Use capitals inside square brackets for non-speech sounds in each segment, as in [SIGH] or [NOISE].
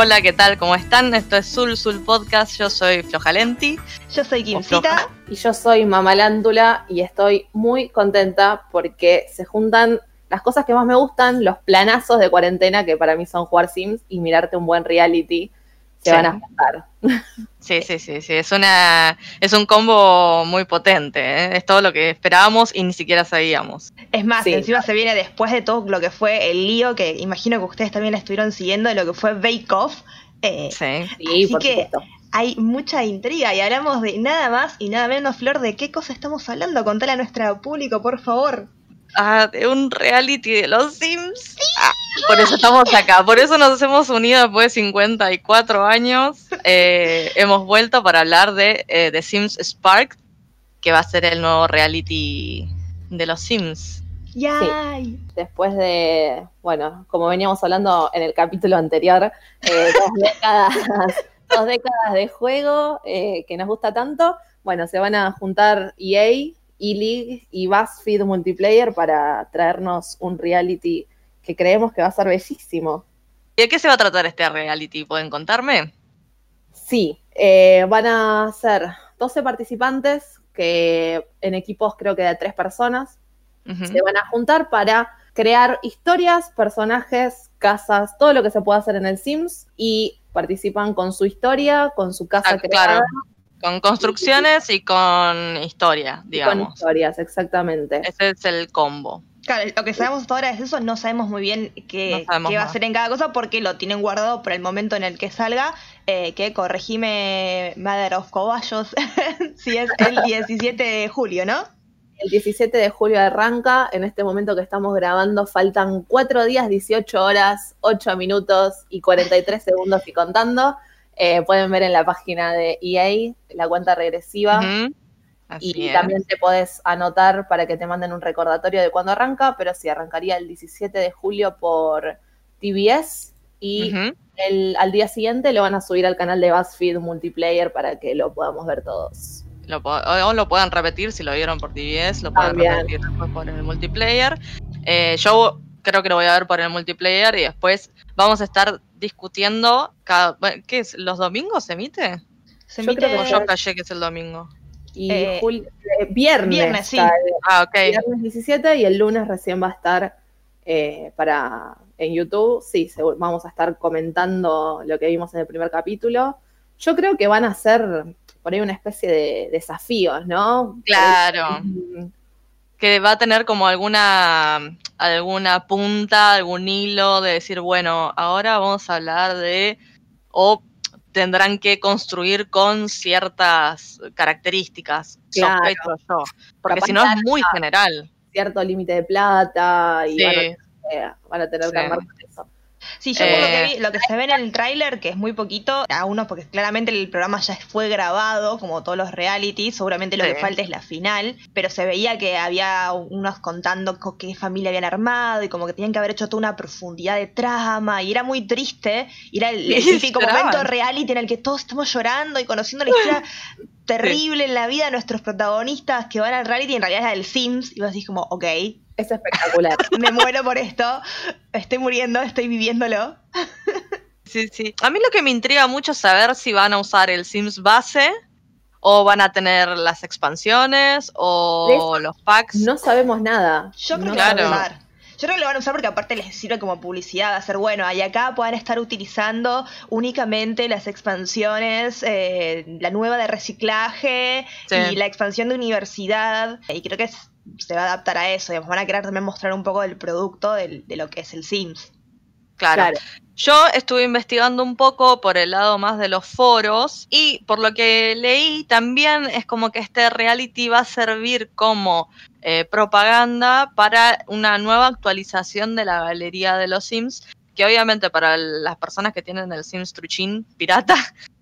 Hola, ¿qué tal? ¿Cómo están? Esto es Zul Zul Podcast. Yo soy Flojalenti. Yo soy Kimcita. Y yo soy Mamalándula y estoy muy contenta porque se juntan las cosas que más me gustan, los planazos de cuarentena que para mí son jugar Sims y mirarte un buen reality se Sí. van a juntar. [LAUGHS] Sí, sí, sí, sí. Es una, es un combo muy potente. ¿eh? Es todo lo que esperábamos y ni siquiera sabíamos. Es más, Sí. encima se viene después de todo lo que fue el lío que imagino que ustedes también estuvieron siguiendo de lo que fue Bake Off. Eh, Sí. Sí, Así por que- supuesto. hay mucha intriga y hablamos de nada más y nada menos, Flor, de qué cosa estamos hablando. Contale a nuestro público, por favor. Ah, de un reality de los Sims. Ah, por eso estamos acá. Por eso nos hemos unido después de 54 años. Eh, hemos vuelto para hablar de eh, The Sims Spark, que va a ser el nuevo reality de los Sims. ¡Yay! Después de, bueno, como veníamos hablando en el capítulo anterior, eh, dos, [LAUGHS] décadas, dos décadas de juego eh, que nos gusta tanto, bueno, se van a juntar EA, E-League y BuzzFeed Multiplayer para traernos un reality que creemos que va a ser bellísimo. ¿Y de qué se va a tratar este reality? ¿Pueden contarme? Sí, eh, van a ser 12 participantes que en equipos creo que de tres personas se van a juntar para crear historias, personajes, casas, todo lo que se puede hacer en el Sims y participan con su historia, con su casa Ah, creada claro. Con construcciones y con historia, y con digamos. historias, exactamente. Ese es el combo. Claro, lo que sabemos hasta ahora es eso, no sabemos muy bien qué, No sabemos qué va a hacer en cada cosa porque lo tienen guardado para el momento en el que salga, eh, que corregime Mother of Cobayos, [LAUGHS] si es el [LAUGHS] 17 de julio, ¿no? El 17 de julio arranca, en este momento que estamos grabando faltan 4 días, 18 horas, 8 minutos y 43 segundos y contando. Eh, pueden ver en la página de EA la cuenta regresiva. Así Y es. también te podés anotar para que te manden un recordatorio de cuándo arranca, pero sí, arrancaría el 17 de julio por TBS y el, al día siguiente lo van a subir al canal de BuzzFeed Multiplayer para que lo podamos ver todos. Lo o, o lo puedan repetir si lo vieron por TBS, lo pueden También. repetir después por el multiplayer. Eh, yo creo que lo voy a ver por el multiplayer y después vamos a estar discutiendo cada, ¿qué es? ¿Los domingos se emite? Se Yo creo O que yo callé que es el domingo. Y Eh, jul- eh, viernes, viernes, sí. Ah, ok. viernes 17 y el lunes recién va a estar eh, para en YouTube. Sí, seguro, vamos a estar comentando lo que vimos en el primer capítulo. Yo creo que van a ser por ahí una especie de desafíos, ¿no? Claro. Que va a tener como alguna, alguna punta, algún hilo de decir, bueno, ahora vamos a hablar de, o tendrán que construir con ciertas características, Claro. sospecho yo, porque si no es muy general. cierto límite de plata y Sí. van, a, eh, van a tener que armar. Sí, yo por lo que Eh. vi, lo que se ve en el tráiler, que es muy poquito, a uno porque claramente el programa ya fue grabado, como todos los realities, seguramente lo Sí. que falta es la final, pero se veía que había unos contando co- qué familia habían armado y como que tenían que haber hecho toda una profundidad de trama y era muy triste, y era el, el típico momento reality en el que todos estamos llorando y conociendo la historia [LAUGHS] terrible en la vida de nuestros protagonistas que van al reality y en realidad es el Sims y vos decís como, ok, Es espectacular. [LAUGHS] me muero por esto, estoy muriendo, estoy viviéndolo. [LAUGHS] Sí, sí. A mí lo que me intriga mucho es saber si van a usar el Sims base o van a tener las expansiones o los packs. no sabemos nada. Yo creo No que lo van Claro. a usar. Yo creo que lo van a usar porque aparte les sirve como publicidad, va a ser bueno, y acá puedan estar utilizando únicamente las expansiones, eh, la nueva de reciclaje Sí. y la expansión de universidad, y creo que es- se va a adaptar a eso, digamos, van a querer también mostrar un poco del producto del- de lo que es el Sims. Claro. Claro. Yo estuve investigando un poco por el lado más de los foros y por lo que leí también es como que este reality va a servir como eh, propaganda para una nueva actualización de la galería de los Sims, que obviamente para las personas que tienen el Sims Truchin pirata,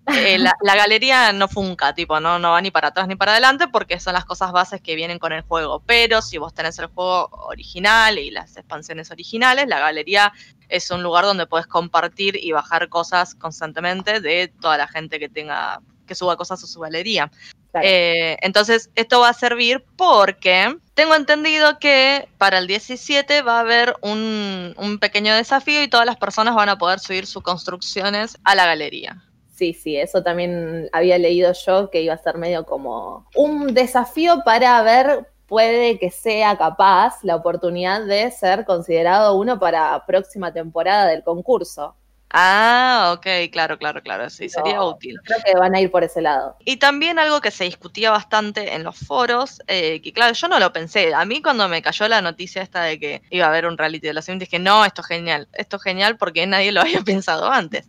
eh, la, la galería no funca, tipo, no, no va ni para atrás ni para adelante porque son las cosas bases que vienen con el juego. Pero si vos tenés el juego original y las expansiones originales, la galería es un lugar donde puedes compartir y bajar cosas constantemente de toda la gente que tenga que suba cosas a su galería. Eh, entonces, esto va a servir porque tengo entendido que para el 17 va a haber un, un pequeño desafío y todas las personas van a poder subir sus construcciones a la galería. Sí, sí, eso también había leído yo que iba a ser medio como un desafío para ver, puede que sea capaz la oportunidad de ser considerado uno para próxima temporada del concurso. Ah, ok, claro, claro, claro, sí, sería útil. Creo que van a ir por ese lado. Y también algo que se discutía bastante en los foros, eh, que claro, yo no lo pensé. A mí cuando me cayó la noticia esta de que iba a haber un reality de los Sims, dije, no, esto es genial, esto es genial porque nadie lo había [LAUGHS] pensado antes.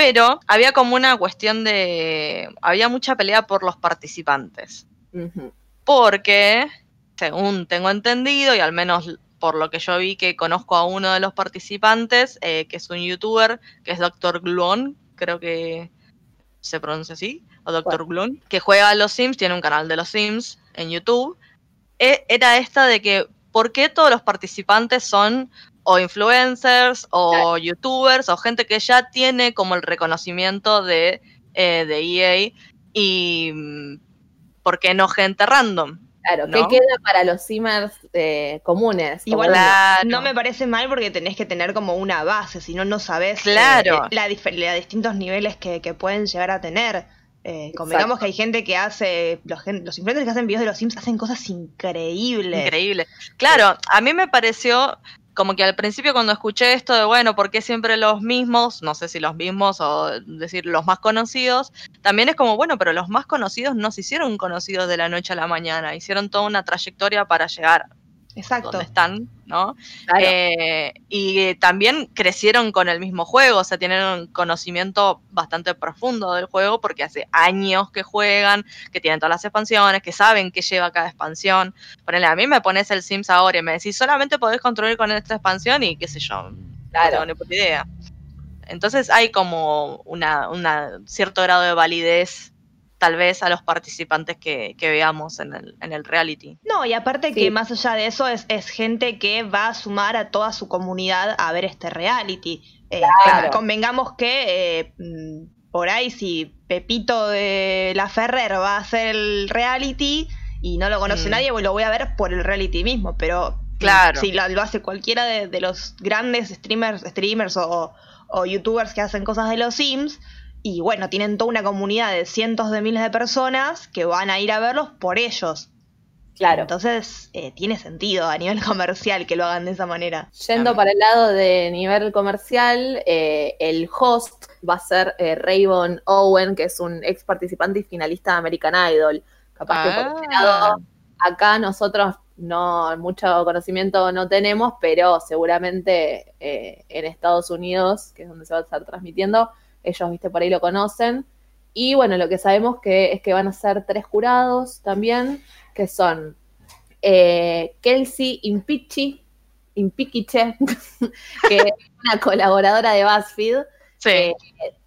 Pero había como una cuestión de, había mucha pelea por los participantes. Porque, según tengo entendido, y al menos por lo que yo vi que conozco a uno de los participantes, eh, que es un youtuber, que es Dr. Glon, creo que se pronuncia así, o Dr. Glon, que juega a los Sims, tiene un canal de los Sims en YouTube. E, era esta de que, ¿por qué todos los participantes son o influencers o youtubers o gente que ya tiene como el reconocimiento de, eh, de EA y mm, por qué no gente random? Claro, ¿qué queda para los simmers eh, comunes? Igual no me parece mal porque tenés que tener como una base, si no, no sabés eh, claro. la, la, distintos niveles que, pueden llegar a tener. Eh, convengamos que hay gente que hace, los, los influencers que hacen videos de los Sims hacen cosas increíbles. Increíbles. Claro, a mí me pareció como que al principio cuando escuché esto de, bueno, ¿por qué siempre los mismos? No sé si los mismos o decir los más conocidos, también es como, bueno, pero los más conocidos no se hicieron conocidos de la noche a la mañana, hicieron toda una trayectoria para llegar Exacto. donde están, ¿no? Eh, y también crecieron con el mismo juego, o sea, tienen un conocimiento bastante profundo del juego porque hace años que juegan, que tienen todas las expansiones, que saben qué lleva cada expansión. Ponele, a mí me pones el Sims ahora y me decís, solamente podés construir con esta expansión y qué sé yo, no tengo ni puta idea. Entonces hay como una, una cierto grado de validez tal vez a los participantes que, veamos en el, en el, reality. No, y aparte que más allá de eso es, es, gente que va a sumar a toda su comunidad a ver este reality. Eh, convengamos que eh, mm, por ahí si Pepito de la Ferrer va a hacer el reality y no lo conoce mm. nadie, pues lo voy a ver por el reality mismo, pero claro. si lo, hace cualquiera de, los grandes streamers, streamers o, o youtubers que hacen cosas de los Sims, y bueno, tienen toda una comunidad de cientos de miles de personas que van a ir a verlos por ellos. Claro. Entonces, eh, tiene sentido a nivel [LAUGHS] comercial que lo hagan de esa manera. Yendo para el lado de nivel comercial, eh, el host va a ser eh, Raybon Owen, que es un ex participante y finalista de American Idol. Capaz que por ese ah. lado, acá nosotros no mucho conocimiento no tenemos, pero seguramente en Estados Unidos, que es donde se va a estar transmitiendo, ellos, viste, por ahí lo conocen. Y bueno, lo que sabemos que es que van a ser tres jurados también, que son eh, Kelsey Impichi, Impiquiche, [LAUGHS] que es una colaboradora de BuzzFeed. Sí. Eh,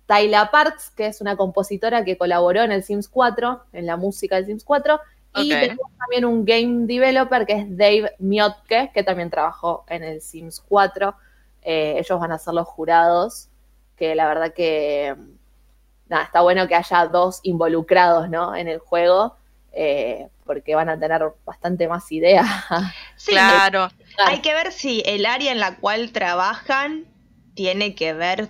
Tyla Parks, que es una compositora que colaboró en el Sims 4, en la música del Sims 4. Y tenemos también un game developer que es Dave Miotke, que también trabajó en el Sims 4. Eh, ellos van a ser los jurados que la verdad que nada, está bueno que haya dos involucrados ¿no? en el juego, eh, porque van a tener bastante más ideas. [LAUGHS] claro. Hay que ver si el área en la cual trabajan tiene que ver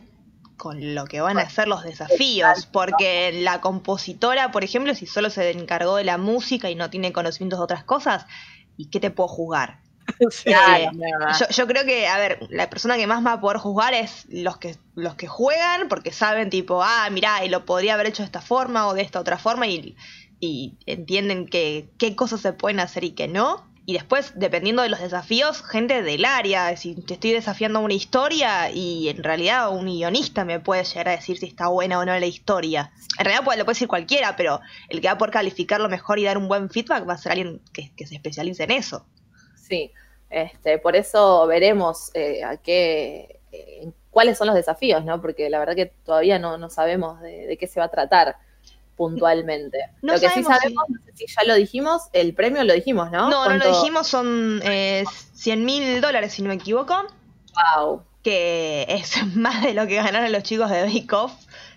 con lo que van a ser los desafíos, porque la compositora, por ejemplo, si solo se encargó de la música y no tiene conocimientos de otras cosas, ¿y qué te puedo jugar? [LAUGHS] Eh, yo, creo que, a ver, la persona que más va a poder juzgar es los que, los que juegan, porque saben, tipo, ah, mirá, y lo podría haber hecho de esta forma o de esta otra forma, y, entienden que, qué cosas se pueden hacer y qué no. Y después, dependiendo de los desafíos, gente del área, si te estoy desafiando una historia y en realidad un guionista me puede llegar a decir si está buena o no la historia. En realidad puede, lo puede decir cualquiera, pero el que va a poder calificarlo mejor y dar un buen feedback va a ser alguien que se especialice en eso. Sí, este, por eso veremos eh, a qué, eh, cuáles son los desafíos, ¿no? Porque la verdad que todavía no, sabemos de, qué se va a tratar puntualmente. lo que sí sabemos, no sé si ya lo dijimos, el premio lo dijimos, ¿no? No, no lo dijimos, son eh, 100 mil dólares, si no me equivoco. Wow. Que es [LAUGHS] más de lo que ganaron los chicos de Bake Off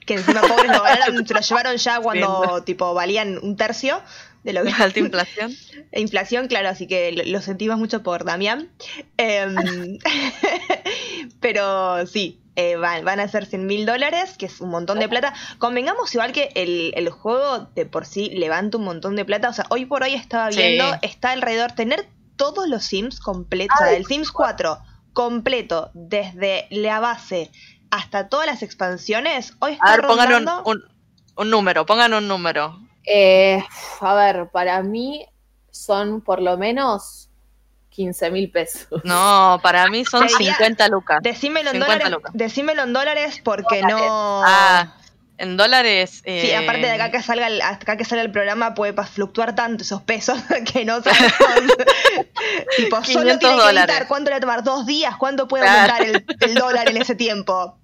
que encima pobres lo ganaron, se lo llevaron ya cuando tipo valían un tercio de lo [LAUGHS] que Alta inflación. e [LAUGHS] inflación, claro, así que lo, lo sentimos mucho por Damián. Em, [LAUGHS] pero sí, eh, van, van a ser 100 mil dólares, que es un montón de plata. Convengamos igual que el, el juego de por sí levanta un montón de plata. O sea, hoy por hoy estaba Sí. viendo, está alrededor, tener todos los Sims completos, o sea, el Sims 4 completo, desde la base hasta todas las expansiones, hoy está A ver, pongan un, rondando- un, un número, pongan un número. Eh, a ver, para mí son por lo menos 15 mil pesos. No, para mí son Sería- 50 lucas. Decímelo en 50 dólares, lucas. decímelo en dólares porque no... Ah, en dólares. Sí, eh, aparte de acá que salga el, hasta acá que salga el programa puede fluctuar tanto esos pesos [LAUGHS] que no sabemos. [LAUGHS] tipo, solo 500 tiene que dólares. editar. ¿Cuánto le va a tomar? ¿Dos días? ¿Cuánto puede Claro. aumentar el, el dólar en ese tiempo?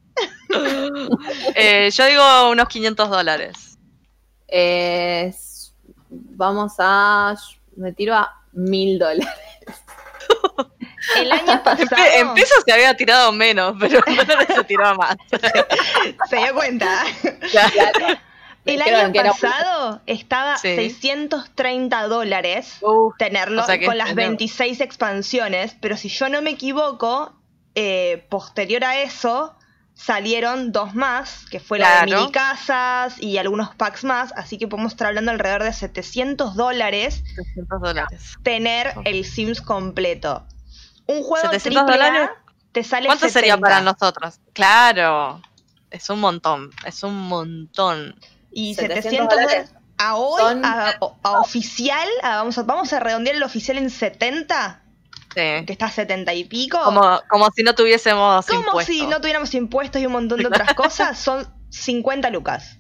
[LAUGHS] eh, yo digo unos 500 dólares. Eh, vamos a. Me tiro a mil dólares. [LAUGHS] El año En, pasado en pesos se había tirado menos, pero [LAUGHS] se tiraba más. [LAUGHS] se dio cuenta. El año pasado estaba Sí. 630 dólares Uf, tenerlo O sea que con las enorme. 26 expansiones, pero si yo no me equivoco, eh, posterior a eso salieron dos más, que fue la de mini casas y algunos packs más, así que podemos estar hablando alrededor de 700 dólares 300 dólares. tener el Sims completo. Un juego 700 AAA dólares. te sale ¿Cuánto 70. sería para nosotros? Claro, es un montón, es un montón. Y 700 700 dólares dólares a hoy, son- a, a oficial, a- vamos, a, vamos a redondear el oficial en 70, Sí. que está a 70 y pico. Como, como si no tuviésemos Como impuestos. si no tuviéramos impuestos y un montón de otras cosas, son 50 lucas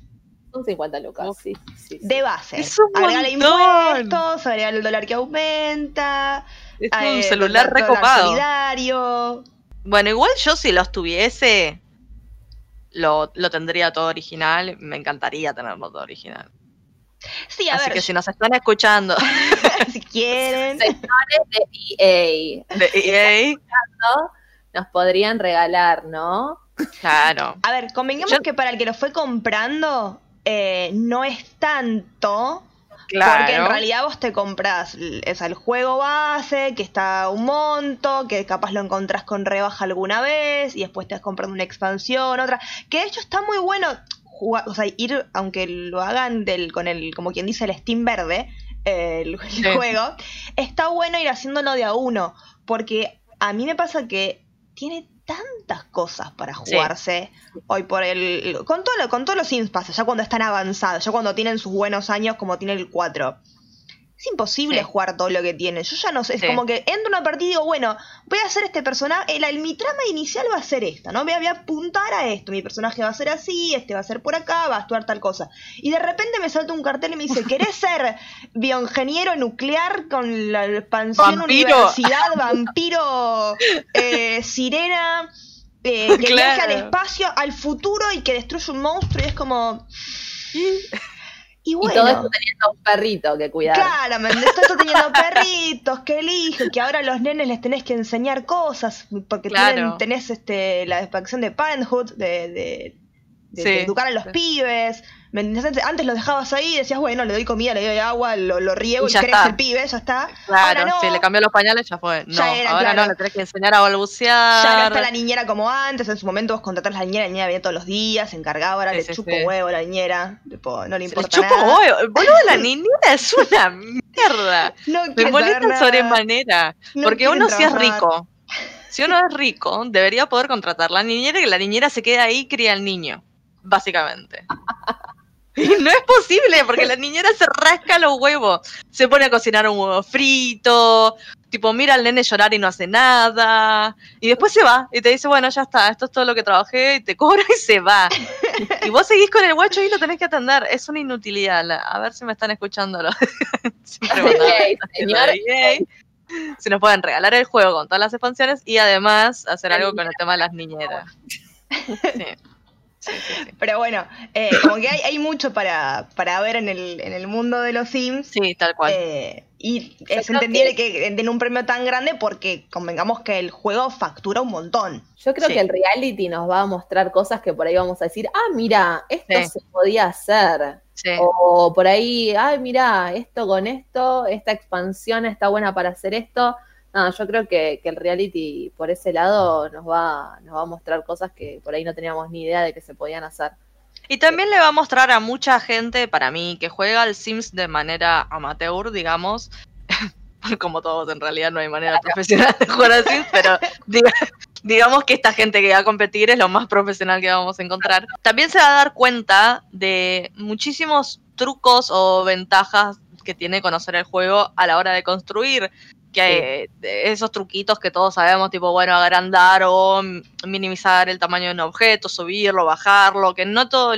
son 50 lucas. Uf. Sí, sí, sí. de base. Es un Agregale montón. impuestos, agregale el dólar que aumenta, Es eh, un celular dólar recopado. solidario. Bueno, igual yo si los tuviese, lo, lo tendría todo original. Me encantaría tenerlo todo original. Sí, a Así ver, que si nos están escuchando [LAUGHS] si quieren. Señores de EA, de EA, ¿no? Nos podrían regalar, ¿no? claro. A ver, convengamos Yo- que para el que lo fue comprando, eh, no es tanto. Claro. Porque en realidad vos te compras sea, el juego base, que está a un monto, que capaz lo encontrás con rebaja alguna vez, y después te vas comprando una expansión, otra. Que de hecho está muy bueno jugar, o sea, ir, aunque lo hagan del, con el, como quien dice, el Steam verde, el, el Sí. juego, está bueno ir haciéndolo de a uno. Porque a mí me pasa que tiene tantas cosas para Sí. jugarse hoy por el con todo lo- con todos los Sims pasa ya cuando están avanzados ya cuando tienen sus buenos años como tiene el 4 es imposible Sí. jugar todo lo que tiene yo ya no sé es Sí. como que entro a una partida y digo bueno voy a hacer este personaje el, mi trama inicial va a ser esta no voy a, voy a apuntar a esto mi personaje va a ser así este va a ser por acá va a actuar tal cosa y de repente me salta un cartel y me dice [LAUGHS] ¿querés ser bioingeniero nuclear con la expansión Vampiro. universidad vampiro eh, sirena eh, que [LAUGHS] viaja al Claro. espacio, al futuro y que destruye un monstruo y es como... [LAUGHS] Y bueno, Y todo esto teniendo un perrito que cuidar. claro, me estoy esto teniendo [LAUGHS] perritos que elijo, que ahora a los nenes les tenés que enseñar cosas, porque Claro. tienen- tenés este, la facción de parenthood, de, de- de- Sí. de educar a los Sí. pibes. Antes los dejabas ahí y decías, bueno, le doy comida, le doy agua, lo, lo riego Y y, crece el pibe, ya está. Claro, ahora no, si le cambió los pañales ya fue. No, Ya era, ahora claro. no, le tenés que enseñar a balbucear. Ya no está la niñera como antes, en su momento vos contratás a la niñera, la niñera venía todos los días, se encargaba, ahora Sí, le sí, chupo sí. huevo a la niñera, no le Se le importa chupo huevo. Boludo, la niñera es una mierda. [LAUGHS] No Me molesta sobremanera. No porque uno si es rico. Si uno es rico, debería poder contratar la niñera y que la niñera se quede ahí y cría al niño. Básicamente. No es posible, porque la niñera se rasca los huevos. Se pone a cocinar un huevo frito. Tipo, mira al nene llorar y no hace nada. Y después se va y te dice, bueno, ya está, esto es todo lo que trabajé. Y te cobra y se va. Y vos seguís con el guacho y lo tenés que atender. Es una inutilidad. A ver si me están escuchando. los- [LAUGHS] Siempre señor. Si nos pueden regalar el juego con todas las expansiones y además hacer algo con el tema de las niñeras. Sí. Sí, sí, sí. Pero bueno, eh, como que hay, hay mucho para, para ver en el, en el mundo de los Sims. Sí, tal cual. eh, Y es entendible que... den un premio tan grande porque convengamos que el juego factura un montón. Yo creo que el reality nos va a mostrar cosas que por ahí vamos a decir, ah, mira, esto se podía hacer. O por ahí, ay, mira, esto con esto, esta expansión está buena para hacer esto. No, yo creo que, que, el reality por ese lado nos va, nos va a mostrar cosas que por ahí no teníamos ni idea de que se podían hacer. Y también le va a mostrar a mucha gente, para mí, que juega al Sims de manera amateur, digamos. [LAUGHS] Como todos, en realidad no hay manera profesional de jugar al Sims, pero [LAUGHS] digamos que esta gente que va a competir es lo más profesional que vamos a encontrar. También se va a dar cuenta de muchísimos trucos o ventajas que tiene conocer el juego a la hora de construir que esos truquitos que todos sabemos, tipo, bueno, agrandar o minimizar el tamaño de un objeto, subirlo, bajarlo, que no todo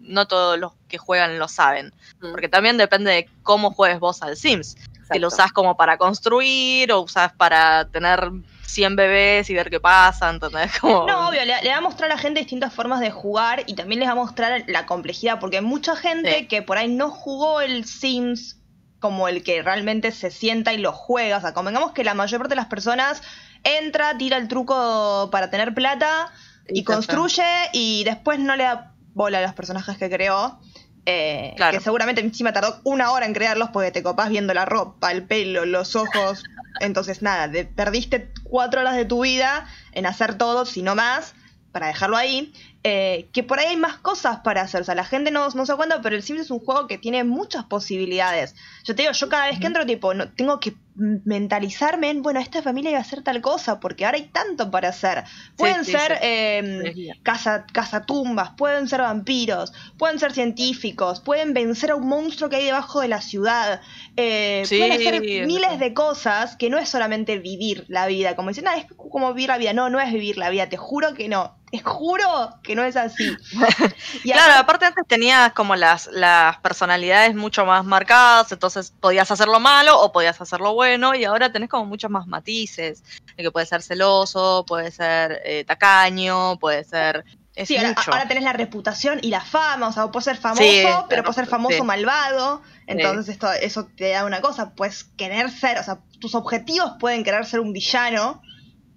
no todos los que juegan lo saben, mm. porque también depende de cómo juegues vos al Sims. Si lo usás como para construir o usás para tener 100 bebés y ver qué pasa, ¿entendés? [LAUGHS] Como... No, obvio, le, va a mostrar a la gente distintas formas de jugar y también les va a mostrar la complejidad, porque hay mucha gente que por ahí no jugó el Sims como el que realmente se sienta y lo juega. O sea, convengamos que la mayor parte de las personas entra, tira el truco para tener plata y construye y después no le da bola a los personajes que creó. Eh, que seguramente encima tardó una hora en crearlos porque te copás viendo la ropa, el pelo, los ojos. Entonces, nada, perdiste cuatro horas de tu vida en hacer todo, si no más, para dejarlo ahí. Eh, que por ahí hay más cosas para hacer. O sea, la gente no, no se cuenta, pero el Sims es un juego que tiene muchas posibilidades. Yo te digo, yo cada vez que entro, tipo, no, tengo que mentalizarme en, bueno, esta familia iba a hacer tal cosa, porque ahora hay tanto para hacer. Pueden ser eh, casa, cazatumbas, pueden ser vampiros, pueden ser científicos, pueden vencer a un monstruo que hay debajo de la ciudad. Eh, pueden hacer miles de cosas que no es solamente vivir la vida, como dicen, ah, es como vivir la vida. No, no es vivir la vida, te juro que no te juro que no es así. [LAUGHS] claro, aparte antes tenías como las, las personalidades mucho más marcadas, entonces podías hacerlo malo o podías hacerlo bueno, y ahora tenés como muchos más matices, que puede ser celoso, puede ser eh, tacaño, puede ser... sí, ahora, tenés la reputación y la fama, o sea, puedes ser famoso, pero puedes ser famoso malvado, entonces esto, eso te da una cosa, puedes querer ser, o sea, tus objetivos pueden querer ser un villano,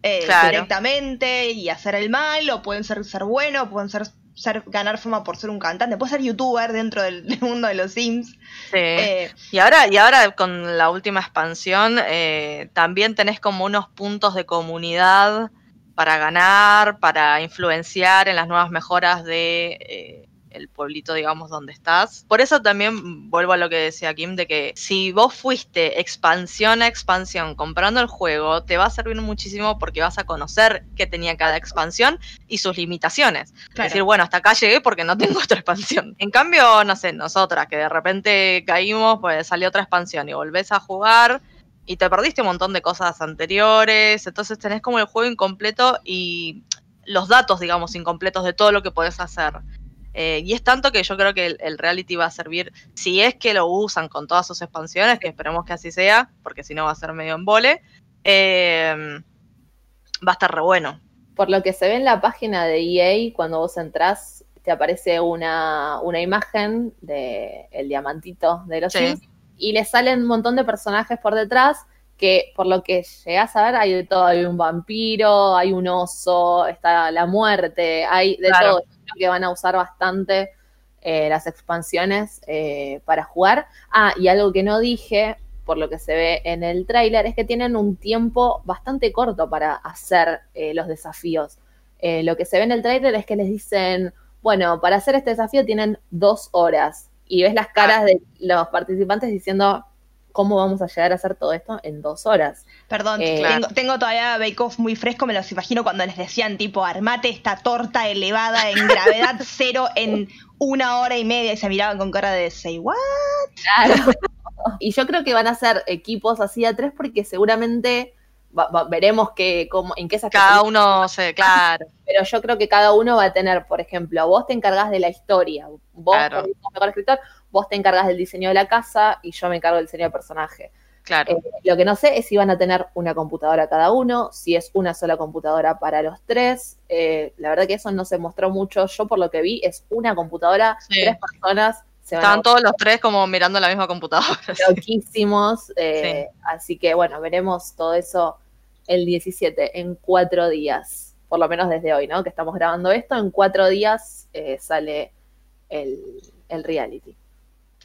eh, directamente y hacer el mal, o pueden ser ser bueno, pueden ser, ser ganar fama por ser un cantante, puede ser youtuber dentro del, [LAUGHS] mundo de los Sims. Eh, y ahora, y ahora con la última expansión, eh, también tenés como unos puntos de comunidad para ganar, para influenciar en las nuevas mejoras de el pueblito, digamos, donde estás. Por eso también vuelvo a lo que decía Kim, de que si vos fuiste expansión a expansión comprando el juego, te va a servir muchísimo porque vas a conocer qué tenía cada expansión y sus limitaciones. Es decir, bueno, hasta acá llegué porque no [LAUGHS] tengo otra expansión. En cambio, no sé, nosotras que de repente caímos, pues salió otra expansión y volvés a jugar y te perdiste un montón de cosas anteriores, entonces tenés como el juego incompleto y los datos, digamos, incompletos de todo lo que podés hacer. Eh, y es tanto que yo creo que el, reality va a servir, si es que lo usan con todas sus expansiones, que esperemos que así sea, porque si no va a ser medio en vole, eh, va a estar re bueno. Por lo que se ve en la página de EA, cuando vos entrás, te aparece una, imagen del el diamantito de los Sims y le salen un montón de personajes por detrás que por lo que llegás a ver hay de todo, hay un vampiro, hay un oso, está la muerte, hay de todo que van a usar bastante eh, las expansiones eh, para jugar. Ah, y algo que no dije, por lo que se ve en el tráiler, es que tienen un tiempo bastante corto para hacer eh, los desafíos. lo que se ve en el tráiler es que les dicen, bueno, para hacer este desafío tienen dos horas. Y ves las caras de los participantes diciendo, ¿cómo vamos a llegar a hacer todo esto en dos horas? Perdón, eh, tengo, todavía Bake Off muy fresco, me los imagino cuando les decían tipo, armate esta torta elevada en gravedad [LAUGHS] cero en una hora y media y se miraban con cara de say what? Claro. [LAUGHS] y yo creo que van a ser equipos así a tres porque seguramente veremos que, en qué se Cada uno, se, claro. [LAUGHS] Pero yo creo que cada uno va a tener, por ejemplo, vos te encargás de la historia, vos claro. mejor escritor, vos te encargas del diseño de la casa y yo me encargo del diseño del personaje. Claro. Eh, lo que no sé es si van a tener una computadora cada uno, si es una sola computadora para los tres. Eh, la verdad que eso no se mostró mucho. Yo por lo que vi es una computadora, tres personas se van a Estaban todos los tres como mirando la misma computadora. [LAUGHS] loquísimos. eh, Así que bueno, veremos todo eso el 17, en cuatro días. Por lo menos desde hoy, ¿no? Que estamos grabando esto. En cuatro días sale el, el reality.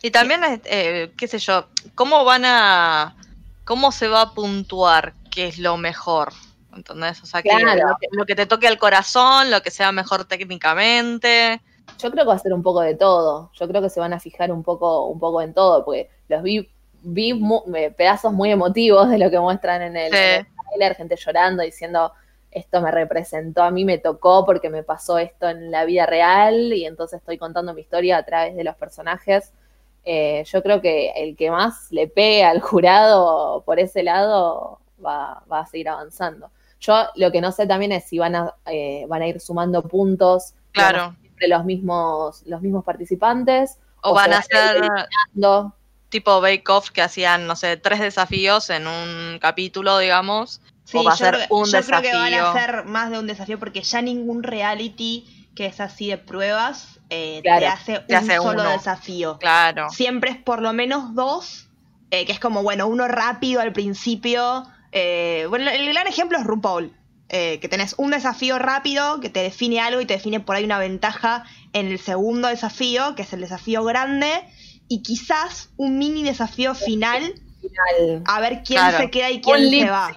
Y también, eh, qué sé yo, ¿cómo van a. ¿Cómo se va a puntuar qué es lo mejor? ¿Entendés? O sea, que Claro. lo, que, lo que te toque al corazón, lo que sea mejor técnicamente. Yo creo que va a ser un poco de todo. Yo creo que se van a fijar un poco, un poco en todo, porque los vi, vi mu- pedazos muy emotivos de lo que muestran en el, Sí. en el tráiler, gente llorando, diciendo esto me representó, a mí me tocó porque me pasó esto en la vida real y entonces estoy contando mi historia a través de los personajes. Eh, yo creo que el que más le pegue al jurado por ese lado va, va a seguir avanzando. Yo lo que no sé también es si van a, eh, van a ir sumando puntos Claro. siempre los mismos, los mismos participantes. O, O van se a van a ir hacer tipo Bake Off que hacían, no sé, tres desafíos en un capítulo, digamos. Sí, o va a yo ser creo- un yo creo que van a desafío. hacer más de un desafío porque ya ningún reality que es así de pruebas eh, te hace te un hace solo uno. desafío. Claro. Siempre es por lo menos dos, eh, que es como, bueno, uno rápido al principio. eh, bueno, el gran ejemplo es RuPaul. eh, que tenés un desafío rápido que te define algo y te define por ahí una ventaja en el segundo desafío, que es el desafío grande, y quizás un mini desafío final, final. a ver quién Claro. se queda y Un quién se lip va.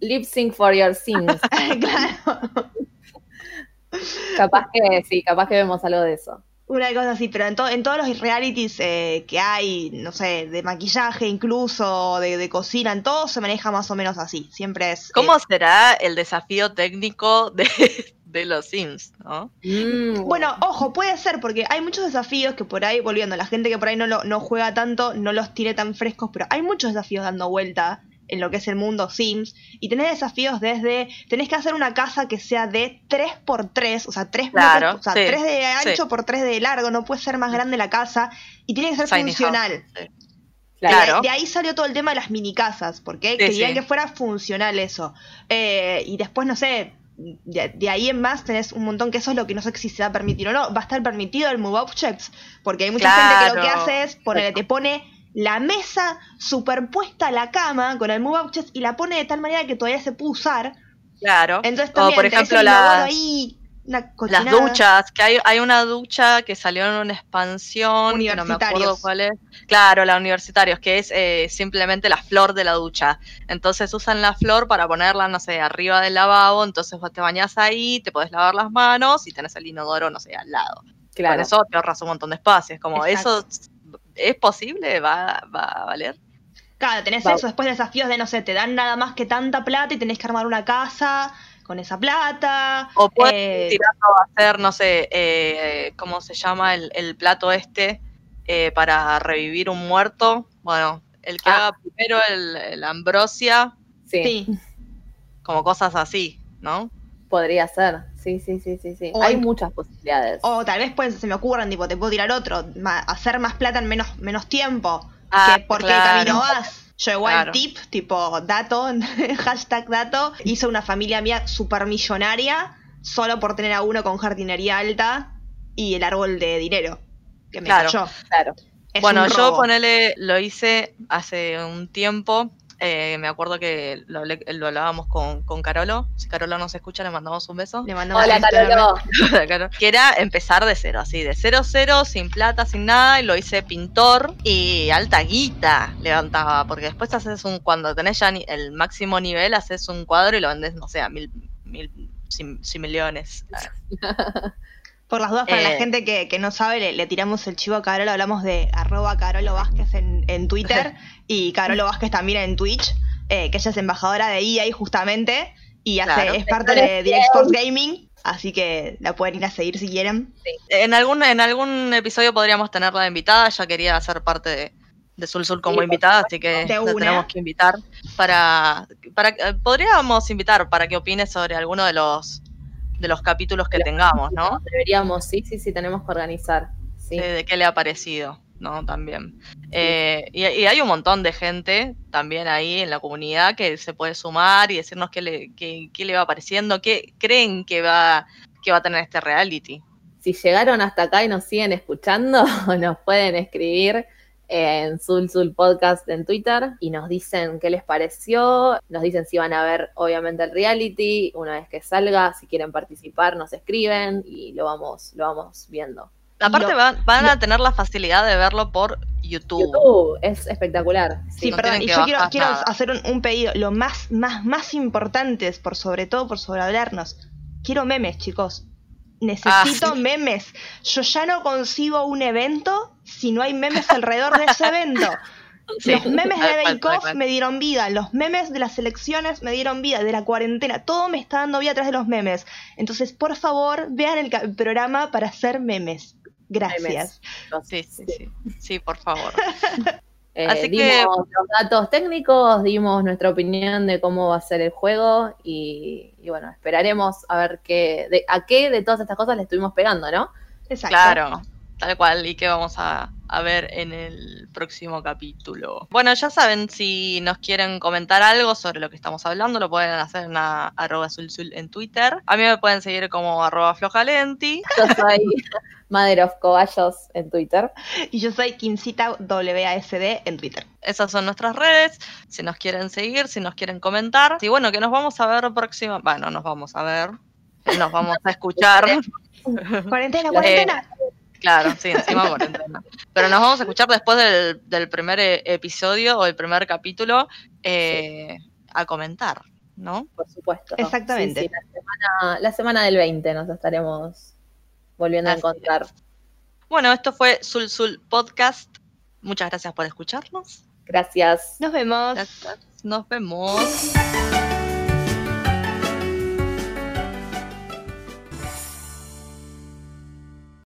lip sync for your [LAUGHS] sins. claro. Capaz que sí, capaz que vemos algo de eso. Una cosa así, pero en, to- en todos los realities eh, que hay, no sé, de maquillaje incluso, de, de cocina, en todo se maneja más o menos así. Siempre es... ¿Cómo eh, será el desafío técnico de, de los Sims, no? Mm, bueno, ojo, puede ser, porque hay muchos desafíos que por ahí, volviendo, la gente que por ahí no, lo, no juega tanto, no los tiene tan frescos, pero hay muchos desafíos dando vuelta en lo que es el mundo Sims, y tenés desafíos desde, tenés que hacer una casa que sea de 3x3, o sea, 3 Claro, metros, o sea, sí, 3 de ancho sí. por 3 de largo, no puede ser más grande la casa, y tiene que ser Tiny house, funcional. sí. claro. De, ahí salió todo el tema de las mini casas, porque querían que fuera funcional eso. Eh, y después, no sé, de, de ahí en más tenés un montón que eso es lo que no sé si se va a permitir o no. Va a estar permitido el Move Objects, porque hay mucha gente que lo que hace es ponerle, te pone la mesa superpuesta a la cama con el Move y la pone de tal manera que todavía se puede usar. Claro. Entonces o también por tenés ejemplo las, ahí, una las duchas, que hay, hay una ducha que salió en una expansión, que no me acuerdo cuál es. Claro, la universitarios, que es eh, simplemente la flor de la ducha. Entonces usan la flor para ponerla, no sé, arriba del lavabo, entonces vos te bañás ahí, te podés lavar las manos y tenés el inodoro, no sé, al lado. claro. Con eso te ahorras un montón de espacio. Es como, Exacto. ¿eso es posible? ¿Va, va a valer? Claro, tenés Va- eso, después desafíos de, no sé, te dan nada más que tanta plata y tenés que armar una casa con esa plata. O puedes eh, ir tirando a hacer, no sé, eh, ¿cómo se llama el, el plato este eh, para revivir un muerto? Bueno, el que Ah. haga primero el, el ambrosia, sí, sí. como cosas así, ¿no? podría ser. Sí, sí, sí, sí, sí. O Hay muchas posibilidades. O tal vez pues, se me ocurran, tipo, te puedo tirar otro, hacer más plata en menos, menos tiempo. Ah, que ¿Por claro. qué camino vas? Yo igual Claro. tip, tipo dato, [LAUGHS] hashtag dato, hice una familia mía super millonaria solo por tener a uno con jardinería alta y el árbol de dinero. Que me Claro. cayó. Claro. Es bueno, yo ponele, lo hice hace un tiempo. Eh, me acuerdo que lo, hablé- lo hablábamos con, con Carolo. Si Carolo nos escucha, le mandamos un beso. Le mandamos Hola, un beso enorme. [LAUGHS] Carolo. Que era empezar de cero, así, de cero cero, sin plata, sin nada, y lo hice pintor y alta guita levantaba, porque después haces un, cuando tenés ya ni- el máximo nivel, haces un cuadro y lo vendes, no sé, a mil, mil, cien, cien millones. [LAUGHS] [LAUGHS] Por las dudas, para la Eh. gente que, que no sabe, le, le tiramos el chivo a Carolo, hablamos de arroba Carolo Vázquez en, en Twitter [LAUGHS] y Carolo Vázquez también en Twitch, eh, que ella es embajadora de EA justamente y hace, Claro. es parte de Direct Sports Gaming, así que la pueden ir a seguir si quieren. En algún, en algún episodio podríamos tenerla de invitada, ya quería ser parte de, de Sul Sul como Sí, invitada, así que la tenemos que invitar para, para eh, podríamos invitar para que opine sobre alguno de los de los capítulos que tengamos, ¿no? Deberíamos, sí, sí, sí, tenemos que organizar. Sí. de, de qué le ha parecido, ¿no? También. Eh, y, y hay un montón de gente también ahí en la comunidad que se puede sumar y decirnos qué le, qué, qué le va pareciendo, qué creen que va, que va a tener este reality. si llegaron hasta acá y nos siguen escuchando, [LAUGHS] nos pueden escribir en Sul Podcast en Twitter y nos dicen qué les pareció, nos dicen si van a ver obviamente el reality, una vez que salga, si quieren participar, nos escriben y lo vamos, lo vamos viendo. Aparte van, van a tener la facilidad de verlo por YouTube. YouTube es espectacular. Sí, perdón, y yo quiero, quiero hacer un, un, pedido. Lo más, más, más importante es, por sobre todo, por sobre hablarnos. Quiero memes, chicos. Necesito ah, memes. Yo ya no consigo un evento si no hay memes alrededor de ese evento. [LAUGHS] Los memes de Bake Off me dieron vida, los memes de las elecciones me dieron vida, de la cuarentena, todo me está dando vida atrás de los memes. Entonces, por favor, vean el programa para hacer memes. Gracias. Sí, sí, sí, sí, por favor. [LAUGHS] Eh, Así dimos que... los datos técnicos, dimos nuestra opinión de cómo va a ser el juego y, bueno, esperaremos a ver qué, de, a qué de todas estas cosas le estuvimos pegando, ¿no? Exacto. Claro, tal cual, y qué vamos a, a ver en el próximo capítulo. Bueno, ya saben, si nos quieren comentar algo sobre lo que estamos hablando, lo pueden hacer en arroba sulsul en Twitter. A mí me pueden seguir como arroba flojalenti. Yo soy [LAUGHS] Mother of Coballos en Twitter. Y yo soy Kinsita WASD en Twitter. Esas son nuestras redes. Si nos quieren seguir, si nos quieren comentar. Y bueno, que nos vamos a ver próxima. Bueno, nos vamos a ver. Nos vamos a escuchar. [LAUGHS] cuarentena, cuarentena. Claro, sí, encima cuarentena. Pero nos vamos a escuchar después del, primer e, episodio o el primer capítulo eh, a comentar, ¿no? Por supuesto. Exactamente. la, semana, del 20 nos estaremos volviendo a encontrar. Bueno, esto fue Sul Sul Podcast. Muchas gracias por escucharnos. Gracias. Nos vemos. Nos vemos.